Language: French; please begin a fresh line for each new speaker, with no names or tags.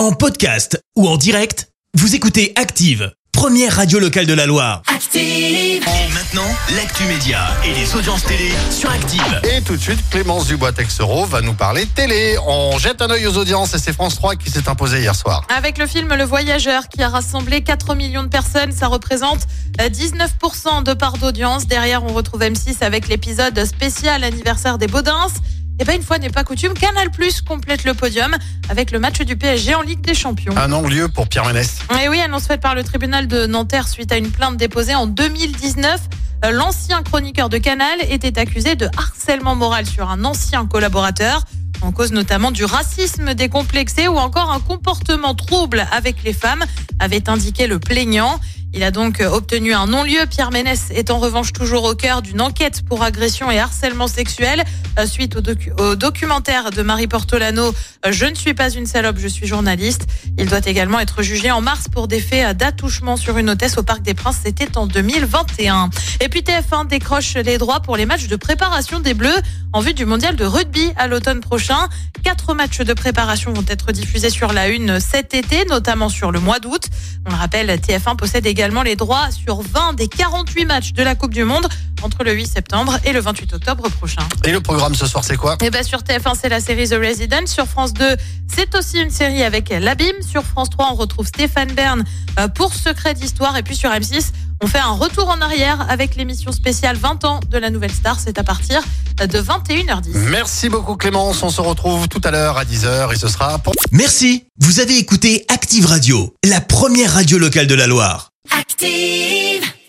En podcast ou en direct, vous écoutez Active, première radio locale de la Loire.
Active.
Et maintenant, l'actu média et les audiences télé sur Active.
Et tout de suite, Clémence Dubois-Texero va nous parler télé. On jette un œil aux audiences et c'est France 3 qui s'est imposé hier soir.
Avec le film Le Voyageur qui a rassemblé 4 millions de personnes, ça représente euh, 19% de part d'audience. Derrière, on retrouve M6 avec l'épisode spécial anniversaire des Baudins. Et ben une fois n'est pas coutume, Canal Plus complète le podium avec le match du PSG en Ligue des Champions.
Un non-lieu pour Pierre Ménès.
Et oui, annonce faite par le tribunal de Nanterre suite à une plainte déposée en 2019. Euh, L'ancien chroniqueur de Canal était accusé de harcèlement moral sur un ancien collaborateur. En cause notamment du racisme décomplexé ou encore un comportement trouble avec les femmes, avait indiqué le plaignant. Il a donc euh, obtenu un non-lieu. Pierre Ménès est en revanche toujours au cœur d'une enquête pour agression et harcèlement sexuel euh, suite au, docu- au documentaire de Marie Portolano euh, Je ne suis pas une salope, je suis journaliste. Il doit également être jugé en mars pour des faits d'attouchement sur une hôtesse au Parc des Princes. C'était en 2021. Et puis TF1 décroche les droits pour les matchs de préparation des Bleus en vue du mondial de rugby à l'automne prochain. Quatre matchs de préparation vont être diffusés sur la une cet été, notamment sur le mois d'août. On le rappelle, TF1 possède également les droits sur 20 des 48 matchs de la Coupe du Monde entre le 8 septembre et le 28 octobre prochain.
Et le programme ce soir, c'est quoi?
Et ben sur TF1, c'est la série The Resident. Sur France 2, c'est aussi une série avec l'Abîme. Sur France 3, on retrouve Stéphane Bern euh, pour Secret d'Histoire. Et puis sur M6, on fait un retour en arrière avec l'émission spéciale 20 ans de la nouvelle star. C'est à partir de 21h10.
Merci beaucoup Clémence. On se retrouve tout à l'heure à 10h et ce sera pour...
Merci, vous avez écouté Active Radio, la première radio locale de la Loire.
Active.